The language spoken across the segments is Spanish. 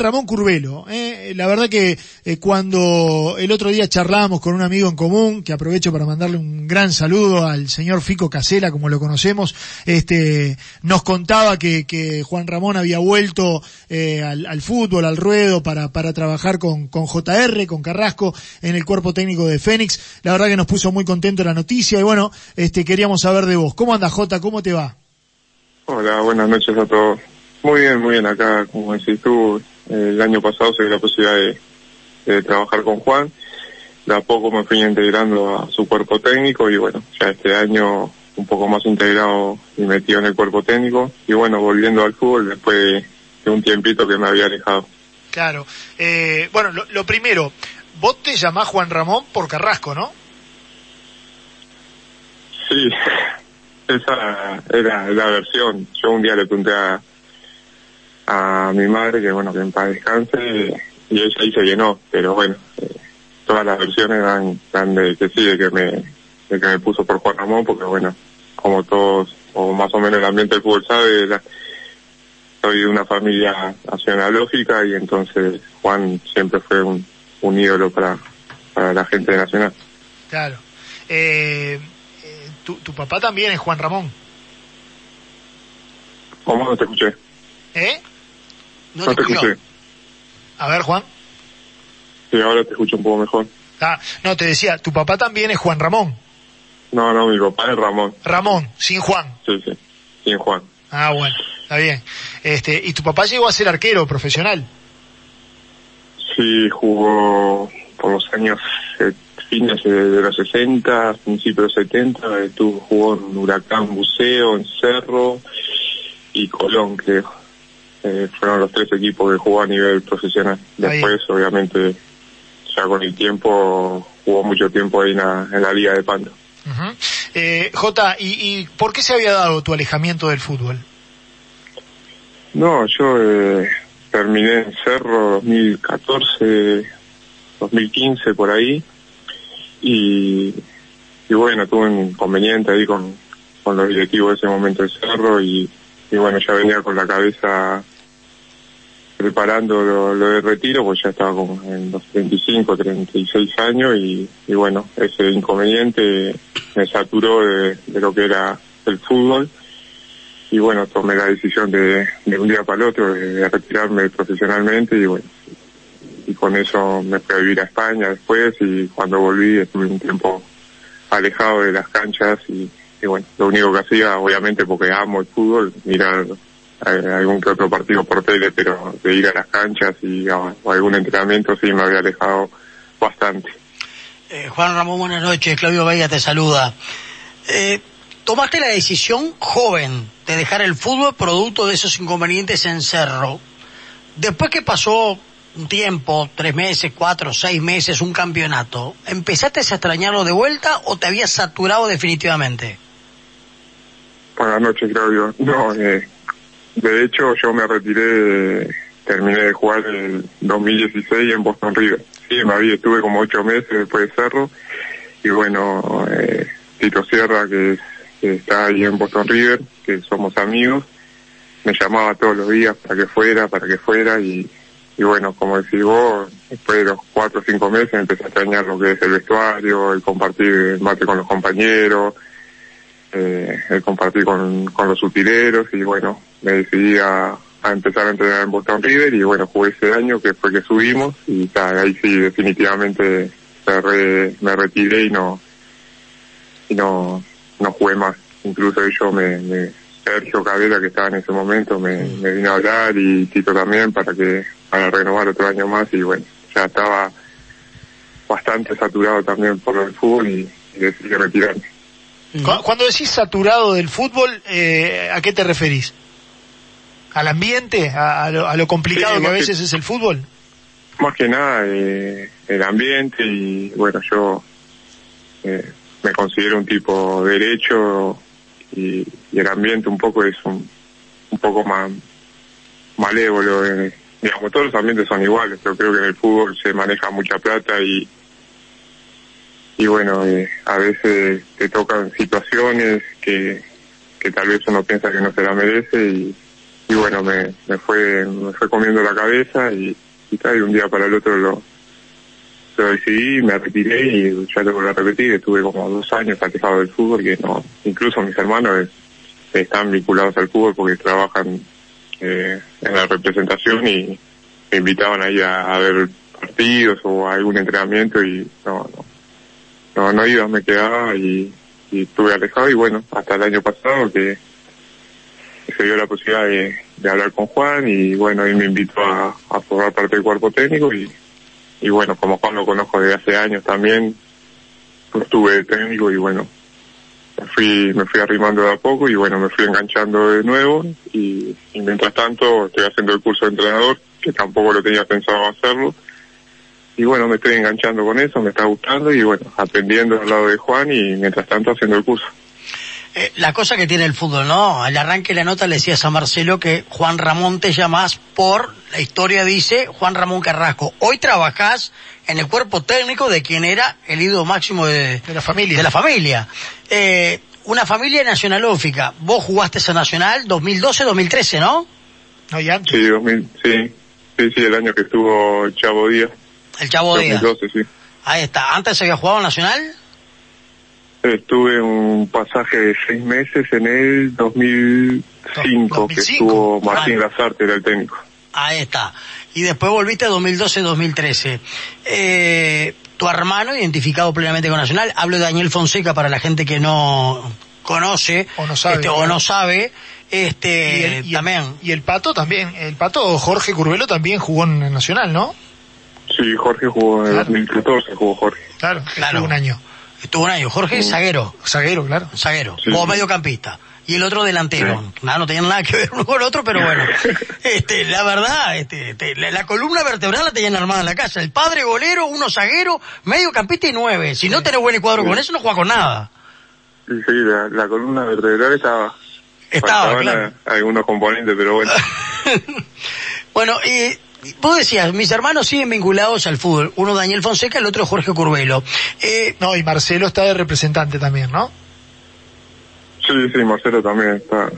Ramón Curvelo. ¿eh? La verdad que eh, cuando el otro día charlábamos con un amigo en común, que aprovecho para mandarle un gran saludo al señor Fico Casela, como lo conocemos, este, nos contaba que, que Juan Ramón había vuelto eh, al, fútbol, al ruedo, para, para trabajar con, JR, con Carrasco, en el cuerpo técnico de Fénix. La verdad que nos puso muy contento la noticia y bueno, este, queríamos saber de vos. ¿Cómo anda Jota? ¿Cómo te va? Hola, buenas noches a todos. Muy bien, muy bien. Acá, como decís tú, el año pasado se dio la posibilidad de, trabajar con Juan. De a poco me fui integrando a su cuerpo técnico y bueno, ya este año un poco más integrado y metido en el cuerpo técnico. Y bueno, volviendo al fútbol después de un tiempito que me había alejado. Claro. Eh, bueno, lo, lo primero, vos te llamás Juan Ramón por Carrasco, ¿no? Sí, esa era la versión. Yo un día le pregunté a, a mi madre que bueno, que en paz descanse y ella ahí se llenó, pero bueno, eh, todas las versiones dan, dan de que sí, de que me, de que me puso por Juan Ramón, porque bueno, como todos, o más o menos el ambiente del fútbol sabe, soy de una familia nacionalógica y entonces Juan siempre fue un, un ídolo para, para la gente de Nacional. Claro. Eh, tu, tu papá también es Juan Ramón. ¿Cómo no te escuché? ¿Eh? No, te, escuché. A ver, Juan. Sí, ahora te escucho un poco mejor. Ah, no, te decía, tu papá también es Juan Ramón. No, no, mi papá es Ramón. Ramón, sin Juan. Sí, sí, sin Juan. Ah, bueno, está bien. Este, ¿y tu papá llegó a ser arquero profesional? Sí, jugó por los años fines de los 60, principios de los 70, estuvo, jugó en Huracán Buceo, en Cerro y Colón, creo. Eh, fueron los tres equipos que jugó a nivel profesional. Después, obviamente, ya con el tiempo, jugó mucho tiempo ahí en la, Liga de Pando. eh, Jota, ¿y, ¿y por qué se había dado tu alejamiento del fútbol? No, yo eh, terminé en Cerro 2014, 2015 por ahí y, y bueno, tuve un inconveniente ahí con, con los directivos de ese momento de Cerro y, y bueno, ya venía con la cabeza preparando lo, lo de retiro, pues ya estaba como en los 35, 36 años y, y bueno, ese inconveniente me saturó de, lo que era el fútbol. Y bueno, tomé la decisión de, de un día para el otro de, retirarme profesionalmente y bueno, y con eso me fui a vivir a España después y cuando volví estuve un tiempo alejado de las canchas y bueno, lo único que hacía, obviamente porque amo el fútbol, mirar algún que otro partido por tele, pero de ir a las canchas y a, algún entrenamiento sí me había alejado bastante. Eh, Juan Ramón, buenas noches. Claudio Vega te saluda. Eh, tomaste la decisión joven de dejar el fútbol producto de esos inconvenientes en Cerro. Después que pasó un tiempo, tres meses, cuatro, seis meses, un campeonato, ¿empezaste a extrañarlo de vuelta o te habías saturado definitivamente? Buenas noches, Claudio. No, eh, de hecho, yo me retiré, terminé de jugar en 2016 en Boston River. Sí, me había, estuve como ocho meses después de Cerro. Y bueno, eh, Tito Sierra, que, está ahí en Boston River, que somos amigos, me llamaba todos los días para que fuera, para que fuera. Y, y bueno, como decís vos, después de los cuatro o cinco meses empecé a extrañar lo que es el vestuario, el compartir el mate con los compañeros, eh, el compartir con, con los utileros y bueno, me decidí a, empezar a entrenar en Boston River y bueno, jugué ese año que fue que subimos y ahí sí definitivamente re, me retiré y no y no no jugué más. Incluso yo me, me Sergio Cadera que estaba en ese momento me, me vino a hablar y Tito también para que para renovar otro año más y bueno, ya estaba bastante saturado también por el fútbol y, y decidí retirarme. Cuando decís saturado del fútbol, eh, ¿a qué te referís? ¿Al ambiente? ¿A, a, lo, a lo, complicado sí, que a veces que, es el fútbol? Más que nada eh, el ambiente y bueno, yo eh, me considero un tipo derecho y, y, el ambiente un poco es un, un poco más malévolo. Eh, digamos, todos los ambientes son iguales, pero creo que en el fútbol se maneja mucha plata y y bueno, eh, a veces te tocan situaciones que, que tal vez uno piensa que no se la merece y, y bueno, me, me fue me fue comiendo la cabeza y, y tal, y un día para el otro lo, decidí, me retiré y ya lo volví a repetir, estuve como dos años alejado del fútbol, que no, incluso mis hermanos están vinculados al fútbol porque trabajan eh, en la representación y me invitaban ahí a, a ver partidos o a algún entrenamiento y no, no, no, no iba, me quedaba y, y estuve alejado. Y bueno, hasta el año pasado que se dio la posibilidad de, hablar con Juan y bueno, él me invitó a, formar parte del cuerpo técnico y, y bueno, como Juan lo conozco desde hace años también, pues estuve de técnico y bueno, me fui, me fui arrimando de a poco y bueno, me fui enganchando de nuevo y, y mientras tanto estoy haciendo el curso de entrenador, que tampoco lo tenía pensado hacerlo. Y bueno, me estoy enganchando con eso, me está gustando y bueno, aprendiendo al lado de Juan y mientras tanto haciendo el curso. Eh, la cosa que tiene el fútbol, ¿no? Al arranque de la nota le decías a Marcelo que Juan Ramón te llamás por, la historia dice, Juan Ramón Carrasco. Hoy trabajás en el cuerpo técnico de quien era el ídolo máximo de, De la familia. de la familia. Eh, una familia nacionalófica. Vos jugaste esa Nacional 2012-2013, ¿no? No, y antes. Sí, 2000, sí, sí, sí, el año que estuvo Chavo Díaz, El Chavo Díaz. 2012, sí. Ahí está. ¿Antes había jugado Nacional? Estuve un pasaje de seis meses en el 2005, que 2005. estuvo Martín Vale. Lazarte, era el técnico. Ahí está. Y después volviste a 2012-2013. Eh, tu hermano, identificado plenamente con Nacional, hablo de Daniel Fonseca para la gente que no conoce O no sabe, este, o claro. no sabe, este, Y el, y el- también. y el Pato también. El Pato Jorge Curvelo también jugó en el Nacional, ¿no? Sí, Jorge jugó en el Claro. 2014, jugó Jorge. Claro, Claro. un año. Estuvo un año. Jorge, zaguero. Zaguero, claro. Zaguero. Sí, sí. mediocampista. Y el otro delantero. Nada, no tenían nada que ver uno con el otro, pero bueno. Este, la verdad, este, este, la, la columna vertebral la tenían armada en la casa. El padre golero, uno zaguero, mediocampista y nueve. Si no tenés buen cuadro con eso, no juega con nada. Sí, la, la columna vertebral estaba. Estaba, claro. algunos componentes, pero bueno. bueno, y vos decías, mis hermanos siguen vinculados al fútbol. Uno Daniel Fonseca, el otro Jorge Curvelo. Eh, No, y Marcelo está de representante también, ¿no? Sí, sí, Marcelo también está,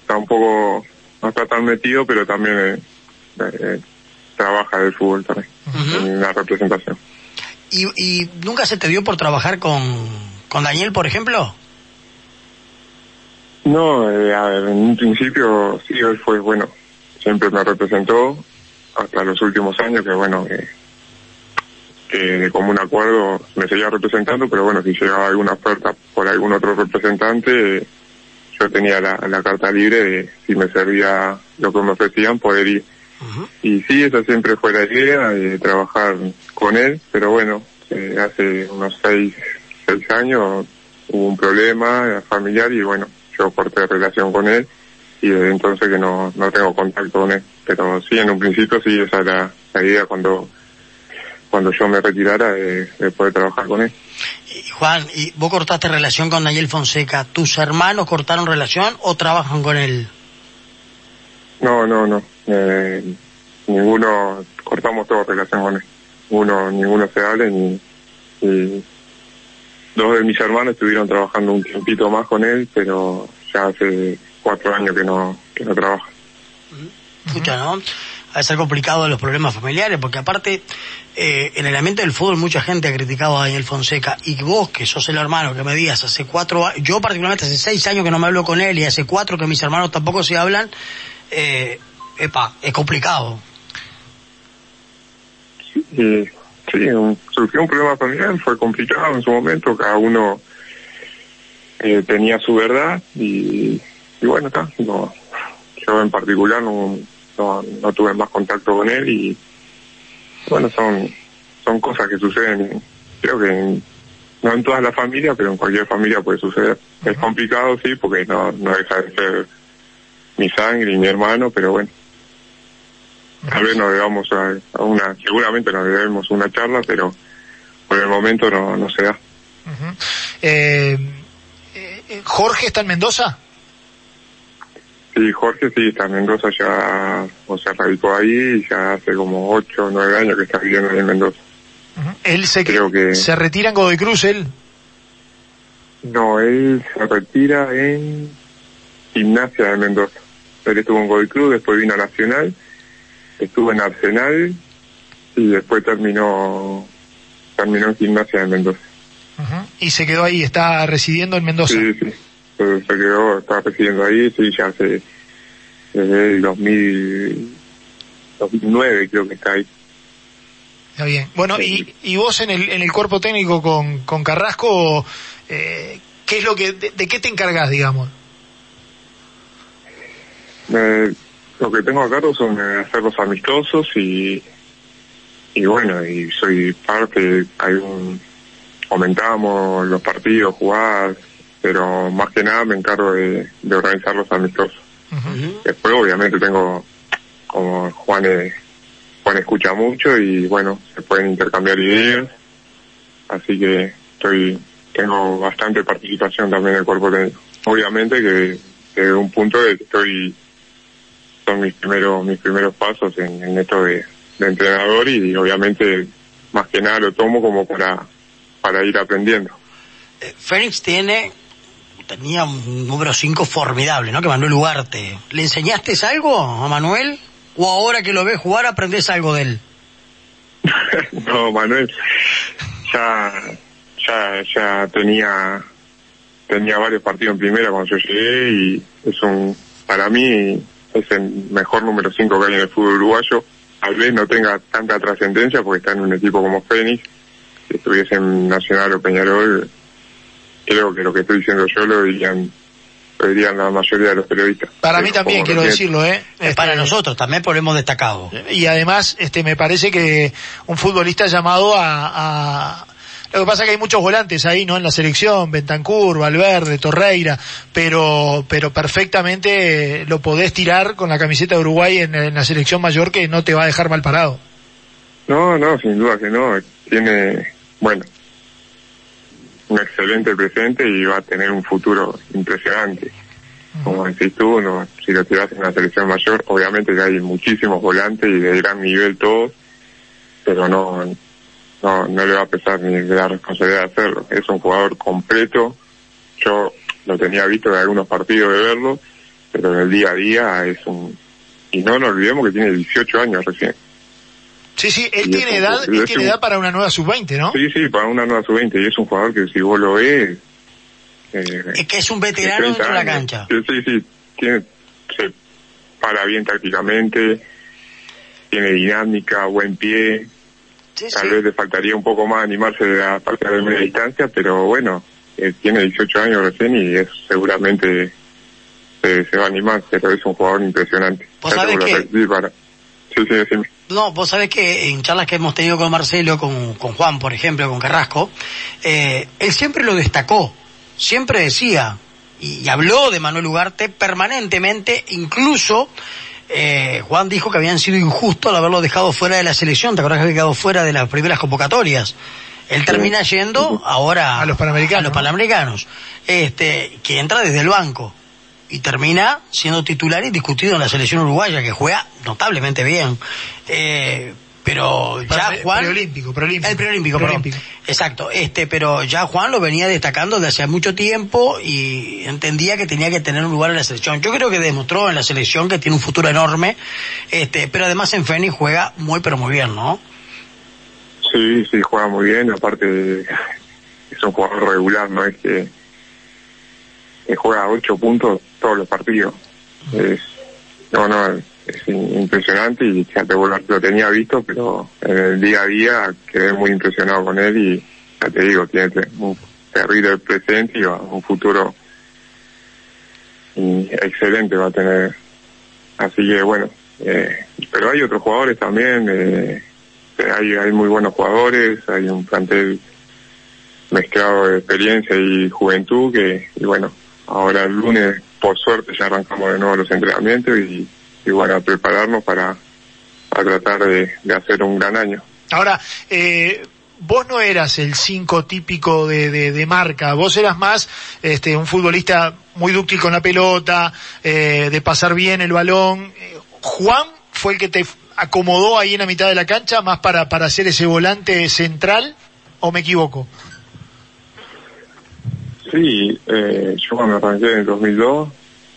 está un poco, no está tan metido, pero también eh, eh, trabaja del fútbol también, Ujú. en la representación. y, y nunca se te dio por trabajar con, con Daniel, por ejemplo? No, eh, a ver, en un principio sí, él fue, bueno, siempre me representó hasta los últimos años, que bueno, que, que de común acuerdo me seguía representando, pero bueno, si llegaba alguna oferta por algún otro representante, yo tenía la, la carta libre de si me servía lo que me ofrecían, poder ir. Y sí, esa siempre fue la idea de trabajar con él, pero bueno, eh, hace unos seis, seis años hubo un problema familiar y bueno, yo corté relación con él y desde entonces que no, no tengo contacto con él. Pero sí, en un principio sí, esa era la idea cuando cuando yo me retirara de, de poder trabajar con él. Y, Juan, ¿y vos cortaste relación con Daniel Fonseca? ¿Tus hermanos cortaron relación o trabajan con él? No, no, no. Eh, ninguno, cortamos toda relación con él. Uno, ninguno se habla ni, y dos de mis hermanos estuvieron trabajando un tiempito más con él, pero ya hace cuatro años que no, que no trabaja. Escucha, ¿no? Ha de ser complicado los problemas familiares, porque aparte, eh, en el ambiente del fútbol mucha gente ha criticado a Daniel Fonseca, y vos, que sos el hermano, que me digas, hace cuatro años, yo particularmente hace seis años que no me hablo con él, y hace cuatro que mis hermanos tampoco se hablan, eh, epa, es complicado. Sí, un- surgió un problema familiar, fue complicado en su momento, cada uno eh, tenía su verdad y, y bueno, está, no, yo en particular no, no, no tuve más contacto con él y bueno, son, son cosas que suceden, creo que en- no en todas las familias, pero en cualquier familia puede suceder. Es complicado, sí, porque no, no deja de ser mi sangre y mi hermano, pero bueno. Tal vez nos debamos a, a una, seguramente nos debemos una charla, pero por el momento no, no se da. Eh, eh, eh, ¿Jorge está en Mendoza? Sí, Jorge sí, está en Mendoza ya, o sea, radicó ahí y ya hace como ocho o nueve años que está viviendo ahí en Mendoza. Ujú. Él se, Creo que- se retira en Godoy Cruz, él. No, él se retira en Gimnasia de Mendoza. él estuvo en Gold Club, después vino a Nacional, estuvo en Arsenal y después terminó terminó en Gimnasia de Mendoza. Y se quedó ahí, está residiendo en Mendoza. Sí, sí, se quedó, está residiendo ahí, sí, ya hace desde el 2000, 2009 creo que está ahí. Está bien. Bueno, y, y vos en el, en el cuerpo técnico con, con Carrasco, eh, ¿qué es lo que, de, qué te encargas, digamos? Eh, lo que tengo a cargo son eh, hacer los amistosos y, y bueno, y soy parte, hay un, comentamos los partidos, jugadas, pero más que nada me encargo de, de organizar los amistosos. Después obviamente tengo, como Juan Juan escucha mucho y bueno, se pueden intercambiar ideas, así que estoy tengo bastante participación también en el cuerpo técnico. Obviamente que desde un punto de que estoy son mis primeros mis primeros pasos en, esto de, entrenador y, obviamente más que nada lo tomo como para para ir aprendiendo. Eh, Fénix tiene tenía un número 5 formidable, ¿no? Que Manuel Ugarte. ¿Le enseñaste algo a Manuel? ¿O ahora que lo ves jugar aprendés algo de él? no, Manuel, ya, ya, ya tenía, tenía varios partidos en primera cuando yo llegué y es un, para mí es el mejor número 5 que hay en el fútbol uruguayo. Tal vez no tenga tanta trascendencia porque está en un equipo como Fénix. Si estuviese en Nacional o Peñarol, creo que lo que estoy diciendo yo lo dirían lo dirían la mayoría de los periodistas. Para mí también, quiero decirlo, ¿eh? Este, para nosotros también, por hemos destacado. Y además, este, me parece que un futbolista llamado a, a lo que pasa es que hay muchos volantes ahí, ¿no? En la selección, Bentancur, Valverde, Torreira, pero, pero perfectamente lo podés tirar con la camiseta de Uruguay en, en, la selección mayor que no te va a dejar mal parado. No, no, sin duda que no. Tiene, bueno, un excelente presente y va a tener un futuro impresionante. Como decís tú, no, si lo tiras en la selección mayor, obviamente que hay muchísimos volantes y de gran nivel todos, pero no, no, no le va a pesar ni la responsabilidad de hacerlo. Es un jugador completo. Yo lo tenía visto en algunos partidos de verlo, pero en el día a día es un... Y no nos olvidemos que tiene 18 años recién. Sí, sí, él tiene edad, él tiene edad para una nueva sub-20, ¿no? Sí, sí, para una nueva sub-20 y es un jugador que si vos lo ves... Eh, es que es un veterano dentro de la cancha. Sí, sí, sí, tiene, se para bien tácticamente, tiene dinámica, buen pie, tal vez le faltaría un poco más animarse de la parte de media distancia, pero bueno, eh, tiene 18 años recién y es seguramente se va a animar, pero es un jugador impresionante. ¿Vos sabés que... para... Sí, sí, sí. No, vos sabés que en charlas que hemos tenido con Marcelo, con, con Juan, por ejemplo, con Carrasco, eh, él siempre lo destacó, siempre decía, y, habló de Manuel Ugarte permanentemente, incluso eh, Juan dijo que habían sido injustos al haberlo dejado fuera de la selección, ¿te acuerdas que había quedado fuera de las primeras convocatorias? Él termina yendo ahora a los panamericanos, a los panamericanos este, que entra desde el banco y termina siendo titular y discutido en la selección uruguaya que juega notablemente bien. Eh, pero ya Juan preolímpico, preolímpico, el preolímpico, preolímpico. exacto, este, pero ya Juan lo venía destacando desde hace mucho tiempo y entendía que tenía que tener un lugar en la selección. Yo creo que demostró en la selección que tiene un futuro enorme, este, pero además en Fénix juega muy pero muy bien, ¿no? Sí, sí, juega muy bien, aparte es un jugador regular, no es que que juega ocho puntos todos los partidos. Es, no, no, es impresionante y ya te lo tenía visto, pero en el día a día quedé muy impresionado con él y ya te digo, tiene un terrible presente y un futuro excelente va a tener. Así que bueno, eh, pero hay otros jugadores también, eh, hay, hay muy buenos jugadores, hay un plantel mezclado de experiencia y juventud que, y bueno, Ahora el lunes, por suerte, ya arrancamos de nuevo los entrenamientos y, y bueno, a prepararnos para, tratar de, hacer un gran año. Ahora, eh, vos no eras el 5 típico de, de, marca, vos eras más este, un futbolista muy dúctil con la pelota, eh, de pasar bien el balón. Eh, Juan fue el que te acomodó ahí en la mitad de la cancha, más para, para hacer ese volante central, o me equivoco? Sí, eh, yo cuando arranqué en el 2002,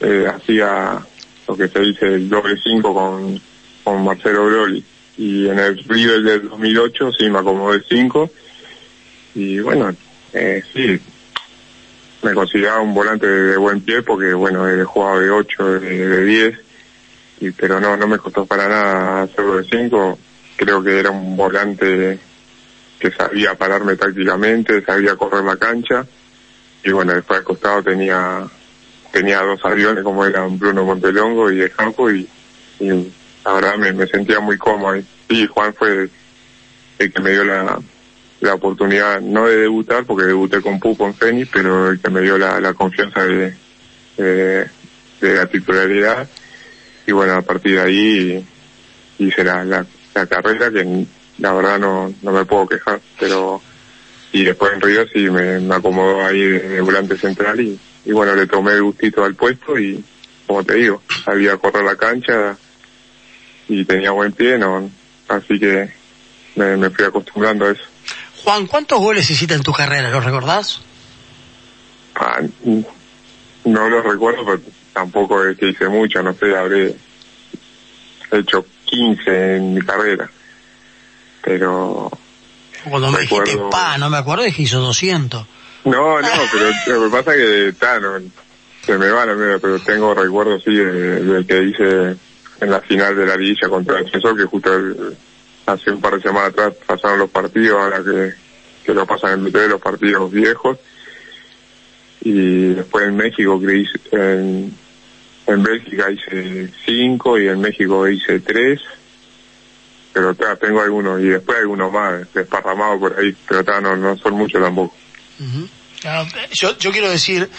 eh, hacía lo que se dice el doble 5 con, con Marcelo Broli. Y en el River del 2008 sí me acomodé 5. Y bueno, eh, sí, me consideraba un volante de, buen pie porque bueno, he jugado de 8, de, 10, y, pero no, no me costó para nada hacerlo de 5. Creo que era un volante que sabía pararme tácticamente, sabía correr la cancha y bueno, después al costado tenía tenía dos aviones como eran Bruno Montelongo y de campo y, y la verdad me, sentía muy cómodo. Y Juan fue el que me dio la, la oportunidad, no de debutar, porque debuté con Pupo en Fénix, pero el que me dio la, la confianza de, de, la titularidad. Y bueno, a partir de ahí hice la, la, la carrera que la verdad no, no me puedo quejar, pero y después en Río sí me, me acomodó ahí de, volante central y, y bueno, le tomé el gustito al puesto y como te digo, sabía correr la cancha y tenía buen pie, no, así que me, me fui acostumbrando a eso. Juan, ¿cuántos goles hiciste en tu carrera? ¿Los recordás? Ah, no los recuerdo, pero tampoco es que hice mucho, no sé, habré hecho 15 en mi carrera pero... Cuando me dijiste pa, no me acuerdo, dije hizo 200. No, no, pero lo que pasa es que se me va la media, pero tengo recuerdos sí del que hice en la final de la liguilla contra el defensor, que justo hace un par de semanas atrás pasaron los partidos, ahora que, que lo pasan en de los partidos viejos. Y después en México, que hice, en, en Bélgica hice cinco y en México hice tres pero tengo algunos y después algunos más desparramados por ahí, pero no, no son muchos tampoco. yo, yo quiero decir,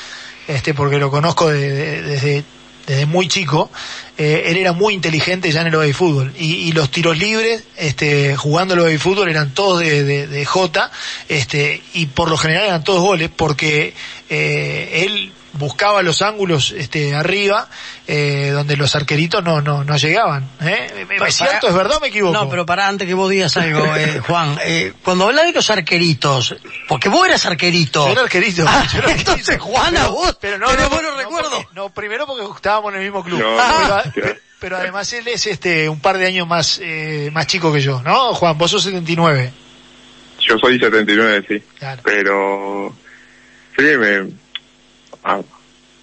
este, porque lo conozco desde, desde muy chico, eh, él era muy inteligente ya en el OBI fútbol y, los tiros libres, este, jugando el OBI fútbol eran todos de, de, de, J, este, y por lo general eran todos goles porque eh, él buscaba los ángulos este, arriba, eh, donde los arqueritos no, no, no llegaban. ¿eh? ¿Es cierto? ¿Es verdad o me equivoco? No, pero para antes que vos digas algo, eh, Juan, eh, cuando hablas de los arqueritos, porque vos eras arquerito. Yo era arquerito. Ah, yo era entonces, Juan, a vos, pero no, no, buenos recuerdos. No, primero porque estábamos en el mismo club. Ah. pero, además él es este un par de años más eh, más chico que yo, ¿no? Juan, vos sos 79. Yo soy 79, sí. Claro. Pero sí, me ah,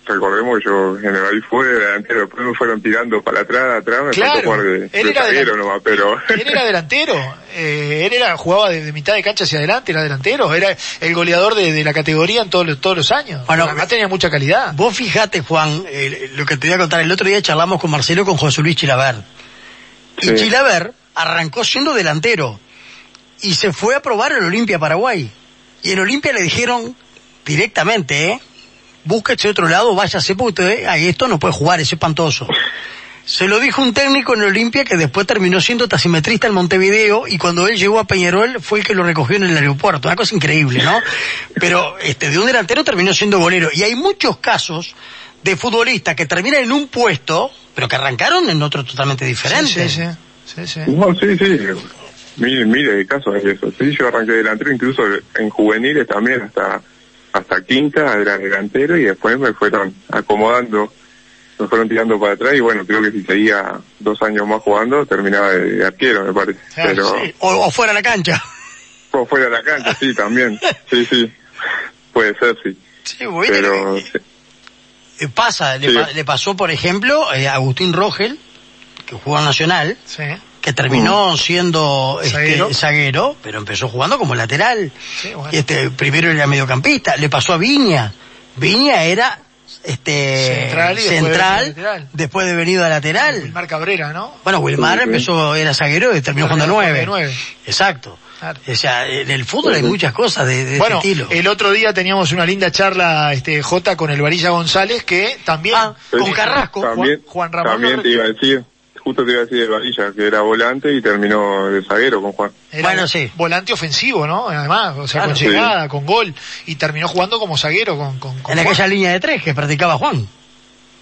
recordemos que yo general fue delantero, después me fueron tirando para atrás, atrás, me claro, jugar de, él era nomás, pero... Él era delantero, eh, él era, jugaba de, mitad de cancha hacia adelante, era delantero, era el goleador de, de la categoría en todos los, todos los años. Bueno, además tenía mucha calidad. Vos fijate, Juan, eh, lo que te voy a contar, el otro día charlamos con Marcelo con José Luis Chilaver. Y Chilaver arrancó siendo delantero y se fue a probar el Olimpia Paraguay. Y en Olimpia le dijeron directamente, ¿eh? Búsquese otro lado, váyase porque ahí esto no puede jugar, es espantoso. Se lo dijo un técnico en Olimpia que después terminó siendo taximetrista en Montevideo y cuando él llegó a Peñarol fue el que lo recogió en el aeropuerto. Una cosa increíble, ¿no? Pero este, de un delantero terminó siendo golero. Y hay muchos casos de futbolistas que terminan en un puesto, pero que arrancaron en otro totalmente diferente. Sí, sí, sí. No, sí, sí. Mire, mire, casos de eso. Sí, yo arranqué delantero incluso en juveniles también hasta hasta quinta, era delantero y después me fueron acomodando, me fueron tirando para atrás y bueno, creo que si seguía dos años más jugando, terminaba de, arquero, me parece. Ah, Pero, o, fuera de la cancha. O fuera de la cancha, sí, también. Sí, sí. Puede ser, sí. Sí, bueno, Pero, eh, Pasa, le, pasó, por ejemplo, eh, a Agustín Rogel, que jugó en Nacional. Sí que terminó siendo este, zaguero. pero empezó jugando como lateral. este, primero era mediocampista. Le pasó a Viña. Viña era este central, después, de venido a lateral. Wilmar Cabrera, ¿no? Bueno, Wilmar empezó, era zaguero y terminó jugando nueve. nueve. Exacto. O sea, en el fútbol hay muchas cosas de, de bueno, estilo. el otro día teníamos una linda charla, este, J con el Varilla González, que también, ah, con Carrasco, Juan, Juan Ramón. También te iba a decir justo te iba a decir de Varilla, que era volante y terminó de zaguero con Juan. bueno, sí. Volante ofensivo, ¿no? Además, o sea, con llegada, con gol, y terminó jugando como zaguero con, con, En aquella línea de tres que practicaba Juan.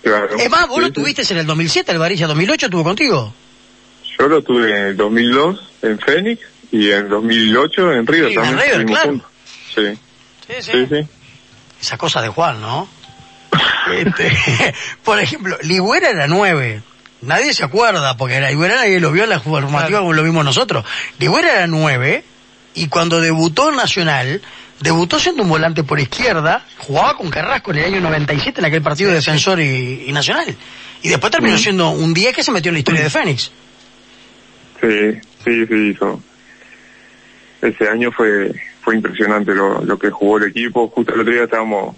Claro. Es más, vos lo tuviste en el 2007, el Varilla 2008 tuvo contigo. Yo lo tuve en el 2002 en Fénix y en 2008 en River también. En River, claro. Sí. Sí, sí. sí, Esa cosa de Juan, ¿no? Este, por ejemplo, Ligüera era nueve. Nadie se acuerda, porque la Ligüera nadie lo vio en la formativa Claro. como lo vimos nosotros. Ligüera era nueve, y cuando debutó en Nacional, debutó siendo un volante por izquierda, jugaba con Carrasco en el año 97 en aquel partido de Defensor y, y Nacional. Y después terminó siendo un 10 que se metió en la historia de Fénix. Sí, sí, sí, hizo. Ese año fue fue impresionante lo, lo que jugó el equipo. Justo el otro día estábamos,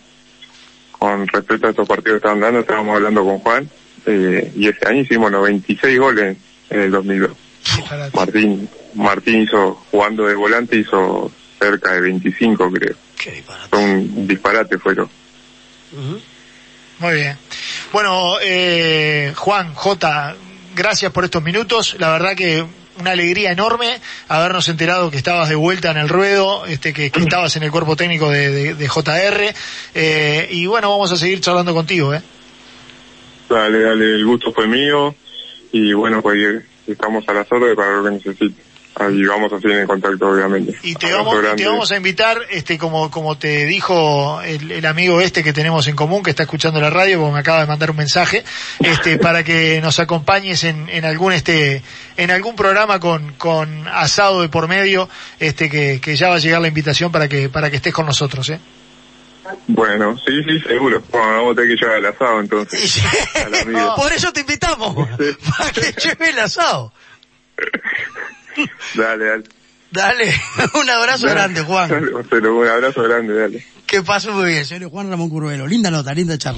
con respecto a estos partidos que estaban dando, estábamos hablando con Juan, eh, y ese año hicimos 96 goles en el 2002. Disparate. Martín, Martín hizo, jugando de volante, hizo cerca de 25, creo. Qué disparate. Fue un disparate, fue lo. Ujú. Muy bien. Bueno, eh, Juan, J, gracias por estos minutos. La verdad que una alegría enorme habernos enterado que estabas de vuelta en el ruedo, este, que, que estabas en el cuerpo técnico de, de- de JR. Eh, y bueno, vamos a seguir charlando contigo, ¿eh? Dale, dale, el gusto fue mío, y bueno, pues estamos a las órdenes para lo que necesite. Ahí vamos a seguir en contacto, obviamente. Y te vamos, y te vamos a invitar, este, como, como te dijo el, el amigo este que tenemos en común, que está escuchando la radio, porque me acaba de mandar un mensaje, este, para que nos acompañes en, en algún, este, en algún programa con, con asado de por medio, este, que, que ya va a llegar la invitación para que, para que estés con nosotros, eh. Bueno, sí, sí, seguro. Bueno, vamos a tener que llevar el asado entonces. Al amigo. Por eso te invitamos, para que lleve el asado. Dale, dale. Dale, un abrazo grande, Juan. Pero un abrazo grande, dale. Que pase muy bien, señor Juan Ramón Curvelo. Linda nota, linda charla.